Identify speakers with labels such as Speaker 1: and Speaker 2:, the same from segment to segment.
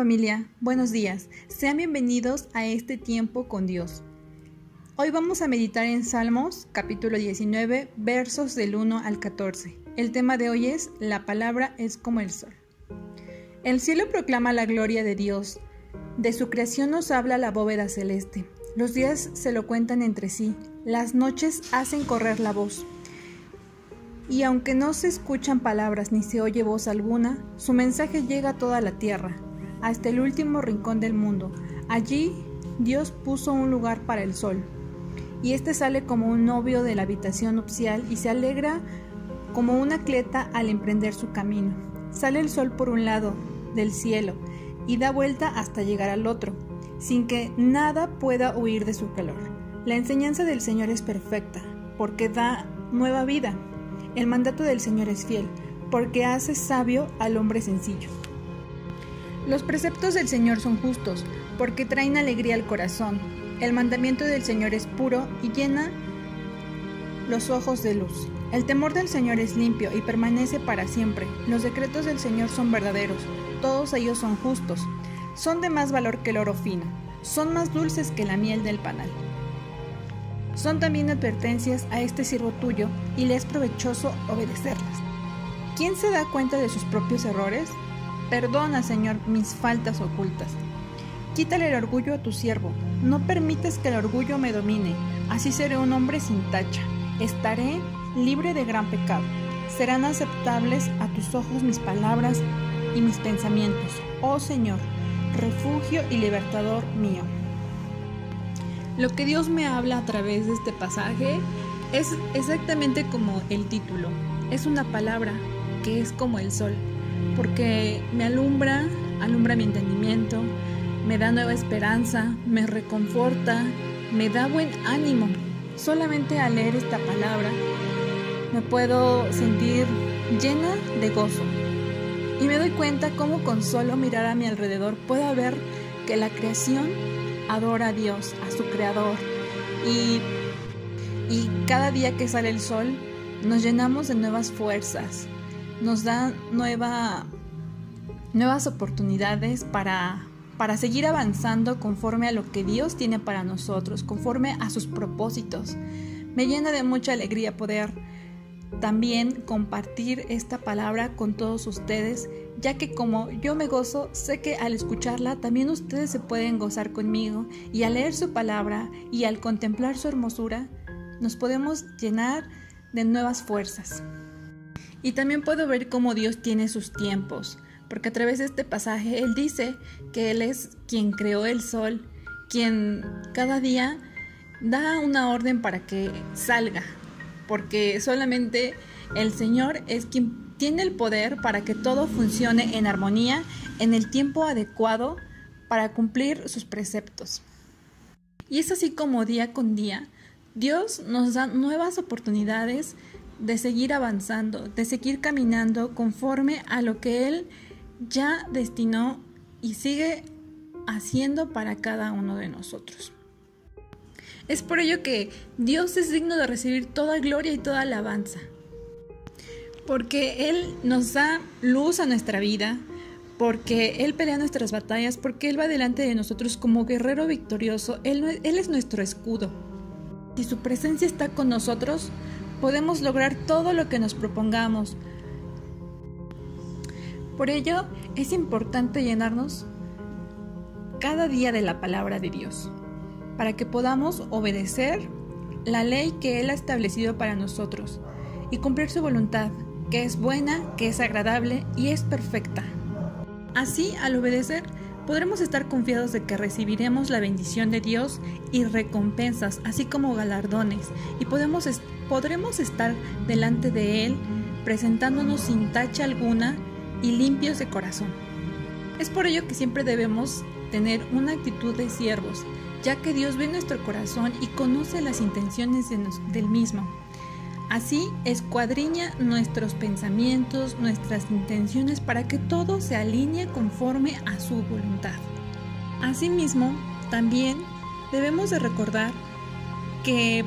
Speaker 1: familia, buenos días. Sean bienvenidos a este tiempo con Dios. Hoy vamos a meditar en Salmos capítulo 19 versos del 1 al 14. El tema de hoy es La palabra es como el sol. El cielo proclama la gloria de Dios. De su creación nos habla la bóveda celeste. Los días se lo cuentan entre sí. Las noches hacen correr la voz. Y aunque no se escuchan palabras ni se oye voz alguna, su mensaje llega a toda la tierra, hasta el último rincón del mundo. Allí Dios puso un lugar para el sol, y éste sale como un novio de la habitación nupcial y se alegra como un atleta al emprender su camino. Sale el sol por un lado del cielo y da vuelta hasta llegar al otro, sin que nada pueda huir de su calor. La enseñanza del Señor es perfecta, porque da nueva vida el mandato del Señor es fiel, porque hace sabio al hombre sencillo. Los preceptos del Señor son justos, porque traen alegría al corazón. El mandamiento del Señor es puro y llena los ojos de luz. El temor del Señor es limpio y permanece para siempre. Los decretos del Señor son verdaderos, todos ellos son justos. Son de más valor que el oro fino, son más dulces que la miel del panal. Son también advertencias a este siervo tuyo y le es provechoso obedecerlas. ¿Quién se da cuenta de sus propios errores? Perdona, Señor, mis faltas ocultas. Quítale el orgullo a tu siervo. No permites que el orgullo me domine. Así seré un hombre sin tacha. Estaré libre de gran pecado. Serán aceptables a tus ojos mis palabras y mis pensamientos. Oh Señor, refugio y libertador mío. Lo que Dios me habla a través de este pasaje es exactamente como el título. Es una palabra que es como el sol, porque me alumbra, alumbra mi entendimiento, me da nueva esperanza, me reconforta, me da buen ánimo. Solamente al leer esta palabra me puedo sentir llena de gozo. Y me doy cuenta cómo con solo mirar a mi alrededor puedo ver que la creación adora a Dios, a su Creador. Y, y cada día que sale el sol nos llenamos de nuevas fuerzas, nos da nueva, nuevas oportunidades para seguir avanzando conforme a lo que Dios tiene para nosotros, conforme a sus propósitos. Me llena de mucha alegría poder también compartir esta palabra con todos ustedes, ya que como yo me gozo, sé que al escucharla también ustedes se pueden gozar conmigo y al leer su palabra y al contemplar su hermosura, nos podemos llenar de nuevas fuerzas. Y también puedo ver cómo Dios tiene sus tiempos, porque a través de este pasaje Él dice que Él es quien creó el sol, quien cada día da una orden para que salga, porque solamente el Señor es quien tiene el poder para que todo funcione en armonía en el tiempo adecuado para cumplir sus preceptos. Y es así como día con día Dios nos da nuevas oportunidades de seguir avanzando, de seguir caminando conforme a lo que Él ya destinó y sigue haciendo para cada uno de nosotros. Es por ello que Dios es digno de recibir toda gloria y toda alabanza. Porque Él nos da luz a nuestra vida, porque Él pelea nuestras batallas, porque Él va delante de nosotros como guerrero victorioso, Él, es nuestro escudo. Si su presencia está con nosotros, podemos lograr todo lo que nos propongamos. Por ello, es importante llenarnos cada día de la palabra de Dios para que podamos obedecer la ley que Él ha establecido para nosotros y cumplir su voluntad, que es buena, que es agradable y es perfecta. Así, al obedecer, podremos estar confiados de que recibiremos la bendición de Dios y recompensas, así como galardones, y podemos podremos estar delante de Él presentándonos sin tacha alguna y limpios de corazón. Es por ello que siempre debemos tener una actitud de siervos, ya que Dios ve nuestro corazón y conoce las intenciones del mismo. Así escuadriña nuestros pensamientos, nuestras intenciones para que todo se alinee conforme a su voluntad. Asimismo, también debemos de recordar que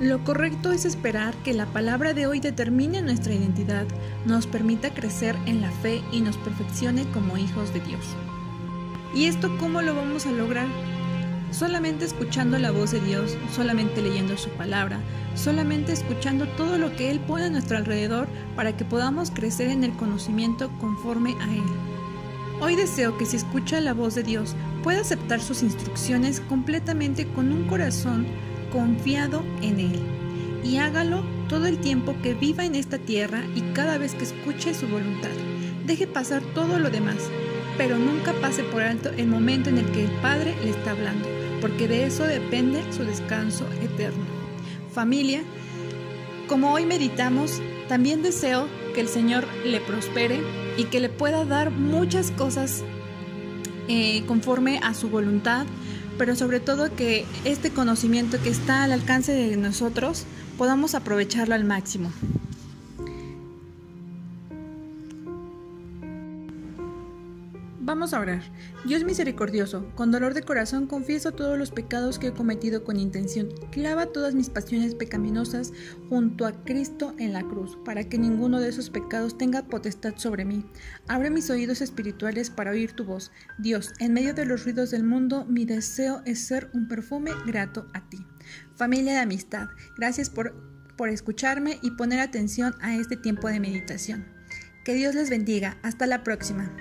Speaker 1: lo correcto es esperar que la palabra de hoy determine nuestra identidad, nos permita crecer en la fe y nos perfeccione como hijos de Dios. ¿Y esto cómo lo vamos a lograr? Solamente escuchando la voz de Dios, solamente leyendo su palabra, solamente escuchando todo lo que Él pone a nuestro alrededor para que podamos crecer en el conocimiento conforme a Él. Hoy deseo que si escucha la voz de Dios pueda aceptar sus instrucciones completamente con un corazón confiado en Él y hágalo todo el tiempo que viva en esta tierra y cada vez que escuche su voluntad. Deje pasar todo lo demás, pero nunca pase por alto el momento en el que el Padre le está hablando, porque de eso depende su descanso eterno. Familia, como hoy meditamos, también deseo que el Señor le prospere y que le pueda dar muchas cosas eh, conforme a su voluntad, pero sobre todo que este conocimiento que está al alcance de nosotros podamos aprovecharlo al máximo. Vamos a orar. Dios misericordioso, con dolor de corazón confieso todos los pecados que he cometido con intención. Clava todas mis pasiones pecaminosas junto a Cristo en la cruz, para que ninguno de esos pecados tenga potestad sobre mí. Abre mis oídos espirituales para oír tu voz. Dios, en medio de los ruidos del mundo, mi deseo es ser un perfume grato a ti. Familia de amistad, gracias por, por escucharme y poner atención a este tiempo de meditación. Que Dios les bendiga. Hasta la próxima.